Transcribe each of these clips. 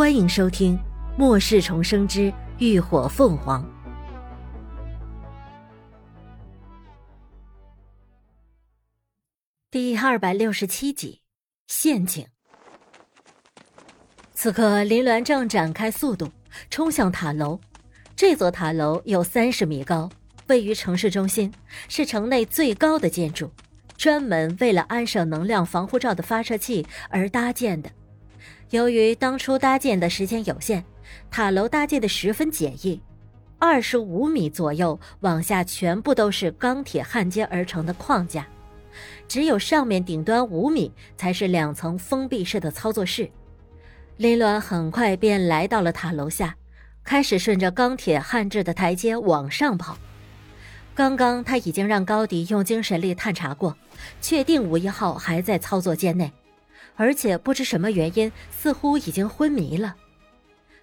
欢迎收听《末世重生之浴火凤凰》第二百六十七集陷阱。此刻，林鸾正展开速度冲向塔楼。这座塔楼有三十米高，位于城市中心，是城内最高的建筑，专门为了安设能量防护罩的发射器而搭建的。由于当初搭建的时间有限，塔楼搭建的十分简易，二十五米左右往下全部都是钢铁焊接而成的框架，只有上面顶端五米才是两层封闭式的操作室。林鸾很快便来到了塔楼下，开始顺着钢铁焊制的台阶往上跑。刚刚他已经让高迪用精神力探查过，确定吴一号还在操作间内。而且不知什么原因，似乎已经昏迷了，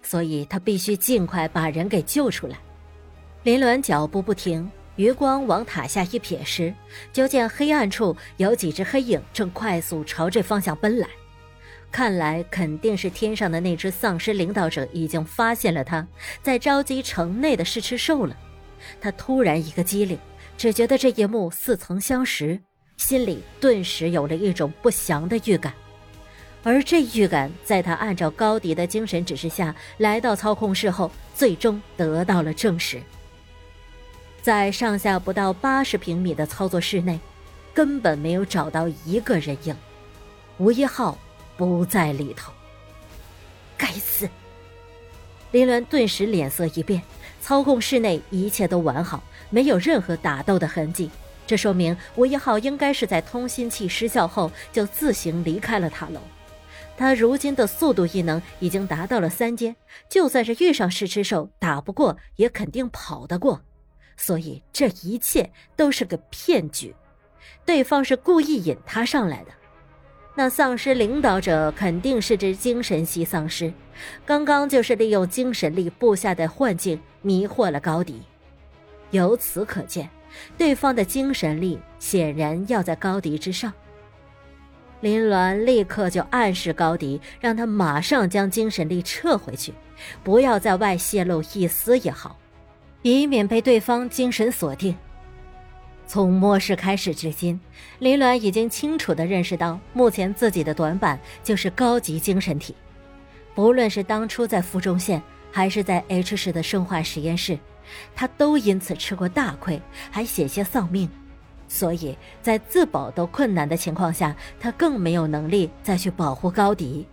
所以他必须尽快把人给救出来。林鸾脚步不停，余光往塔下一瞥时，就见黑暗处有几只黑影正快速朝这方向奔来。看来肯定是天上的那只丧尸领导者已经发现了他，在召集城内的试吃兽了。他突然一个机灵，只觉得这一幕似曾相识，心里顿时有了一种不祥的预感。而这预感，在他按照高迪的精神指示下来到操控室后，最终得到了证实。在上下不到八十平米的操作室内，根本没有找到一个人影，吴一浩不在里头。该死！林鸾顿时脸色一变，操控室内一切都完好，没有任何打斗的痕迹，这说明吴一浩应该是在通信器失效后就自行离开了塔楼。他如今的速度异能已经达到了三阶，就算是遇上试吃兽，打不过也肯定跑得过。所以这一切都是个骗局，对方是故意引他上来的。那丧尸领导者肯定是只精神系丧尸，刚刚就是利用精神力布下的幻境迷惑了高迪。由此可见，对方的精神力显然要在高迪之上。林鸾立刻就暗示高迪，让他马上将精神力撤回去，不要在外泄露一丝也好，以免被对方精神锁定。从末世开始至今，林鸾已经清楚地认识到，目前自己的短板就是高级精神体。不论是当初在附中线，还是在 H 市的生化实验室，他都因此吃过大亏，还险些丧命。所以在自保都困难的情况下，他更没有能力再去保护高迪。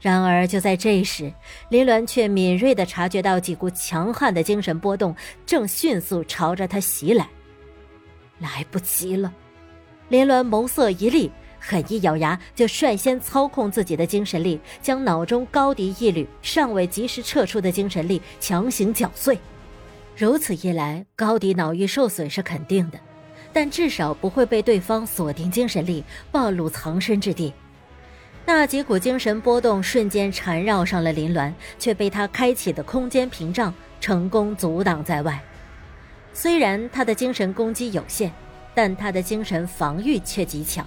然而就在这时，林鸾却敏锐地察觉到几股强悍的精神波动正迅速朝着他袭来。来不及了！林鸾眸色一厉，狠一咬牙，就率先操控自己的精神力，将脑中高迪一缕尚未及时撤出的精神力强行搅碎。如此一来，高迪脑域受损是肯定的。但至少不会被对方锁定精神力，暴露藏身之地。那几股精神波动瞬间缠绕上了林鸾，却被他开启的空间屏障成功阻挡在外。虽然他的精神攻击有限，但他的精神防御却极强。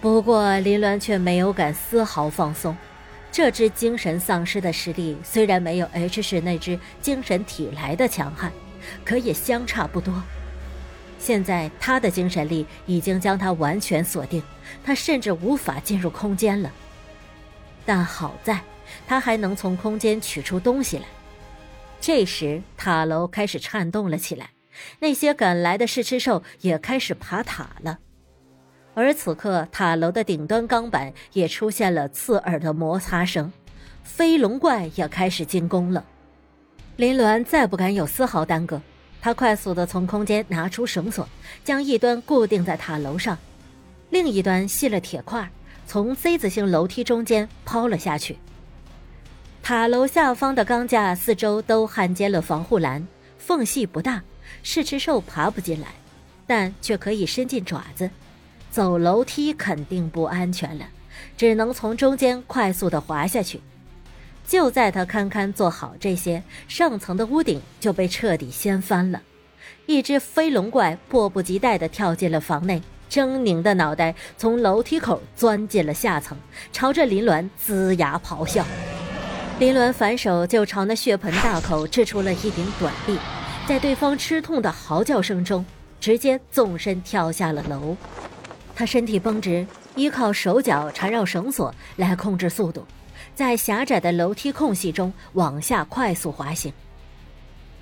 不过林鸾却没有敢丝毫放松。这只精神丧尸的实力虽然没有 H 市那只精神体来的强悍，可也相差不多。现在他的精神力已经将他完全锁定，他甚至无法进入空间了。但好在，他还能从空间取出东西来。这时，塔楼开始颤动了起来，那些赶来的试吃兽也开始爬塔了。而此刻，塔楼的顶端钢板也出现了刺耳的摩擦声，飞龙怪也开始进攻了。林鸾再不敢有丝毫耽搁。他快速地从空间拿出绳索，将一端固定在塔楼上，另一端系了铁块，从 Z 字形楼梯中间抛了下去。塔楼下方的钢架四周都焊接了防护栏，缝隙不大，试吃兽爬不进来，但却可以伸进爪子。走楼梯肯定不安全了，只能从中间快速地滑下去。就在他堪堪做好这些，上层的屋顶就被彻底掀翻了。一只飞龙怪迫不及待地跳进了房内，狰狞的脑袋从楼梯口钻进了下层，朝着林鸾龇牙咆哮。林鸾反手就朝那血盆大口掷出了一柄短臂，在对方吃痛的嚎叫声中，直接纵身跳下了楼。他身体绷直，依靠手脚缠绕绳索来控制速度，在狭窄的楼梯空隙中往下快速滑行。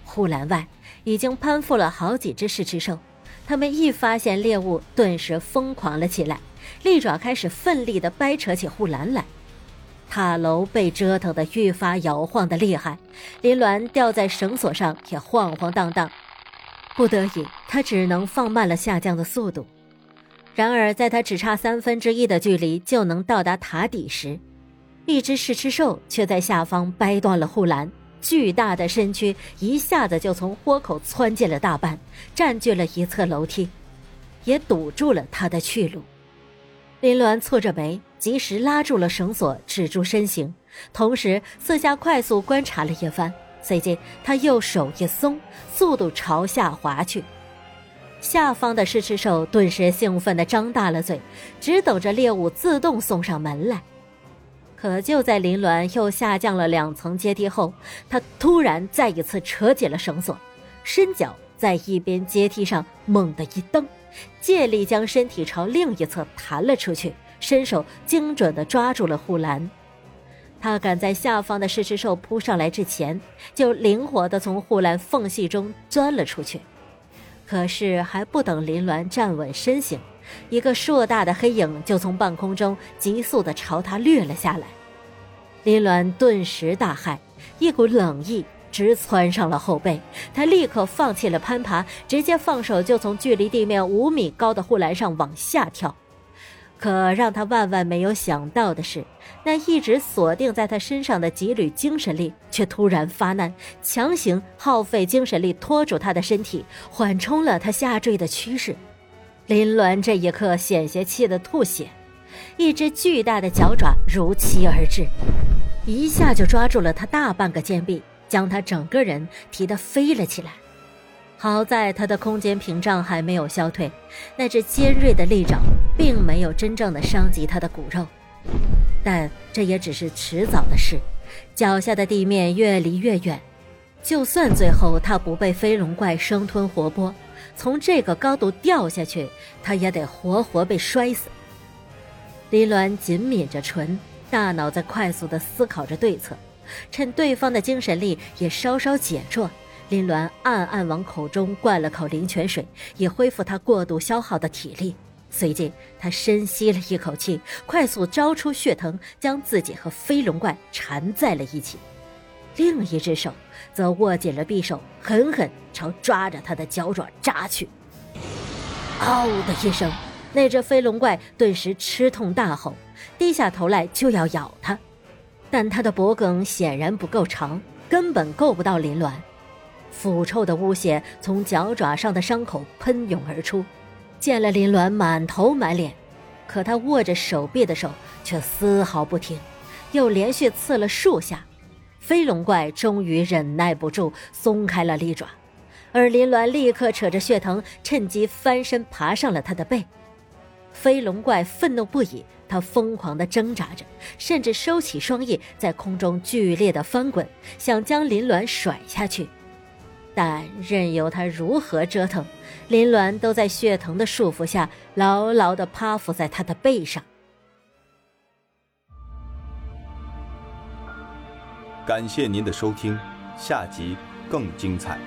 护栏外已经攀附了好几只噬翅兽，它们一发现猎物，顿时疯狂了起来，利爪开始奋力地掰扯起护栏来。塔楼被折腾得愈发摇晃的厉害，林鸾吊在绳索上也晃晃荡荡，不得已，他只能放慢了下降的速度。然而，在他只差三分之一的距离就能到达塔底时，一只噬吃兽却在下方掰断了护栏，巨大的身躯一下子就从豁口窜进了大半，占据了一侧楼梯，也堵住了他的去路。林鸾蹙着眉。及时拉住了绳索，止住身形，同时四下快速观察了一番。随即，他右手一松，速度朝下滑去。下方的狮吃兽顿时兴奋地张大了嘴，只等着猎物自动送上门来。可就在林鸾又下降了两层阶梯后，他突然再一次扯紧了绳索，伸脚在一边阶梯上猛地一蹬，借力将身体朝另一侧弹了出去。伸手精准地抓住了护栏，他赶在下方的狮翅兽扑上来之前，就灵活地从护栏缝隙中钻了出去。可是还不等林鸾站稳身形，一个硕大的黑影就从半空中急速地朝他掠了下来。林鸾顿时大骇，一股冷意直窜上了后背，他立刻放弃了攀爬，直接放手就从距离地面五米高的护栏上往下跳。可让他万万没有想到的是，那一直锁定在他身上的几缕精神力却突然发难，强行耗费精神力拖住他的身体，缓冲了他下坠的趋势。林鸾这一刻险些气得吐血，一只巨大的脚爪如期而至，一下就抓住了他大半个肩臂，将他整个人提得飞了起来。好在他的空间屏障还没有消退，那只尖锐的利爪并没有真正的伤及他的骨肉，但这也只是迟早的事。脚下的地面越离越远，就算最后他不被飞龙怪生吞活剥，从这个高度掉下去，他也得活活被摔死。林鸾紧抿着唇，大脑在快速的思考着对策，趁对方的精神力也稍稍减弱。林鸾暗暗往口中灌了口灵泉水，以恢复他过度消耗的体力。随即，他深吸了一口气，快速招出血藤，将自己和飞龙怪缠在了一起。另一只手则握紧了匕首，狠狠朝抓着他的脚爪扎去。嗷的一声，那只飞龙怪顿时吃痛大吼，低下头来就要咬他，但他的脖梗显然不够长，根本够不到林鸾。腐臭的污血从脚爪上的伤口喷涌而出，溅了林鸾满头满脸。可他握着手臂的手却丝毫不停，又连续刺了数下。飞龙怪终于忍耐不住，松开了利爪，而林鸾立刻扯着血藤，趁机翻身爬上了他的背。飞龙怪愤怒不已，他疯狂地挣扎着，甚至收起双翼，在空中剧烈地翻滚，想将林鸾甩下去。但任由他如何折腾，林鸾都在血藤的束缚下牢牢地趴伏在他的背上。感谢您的收听，下集更精彩。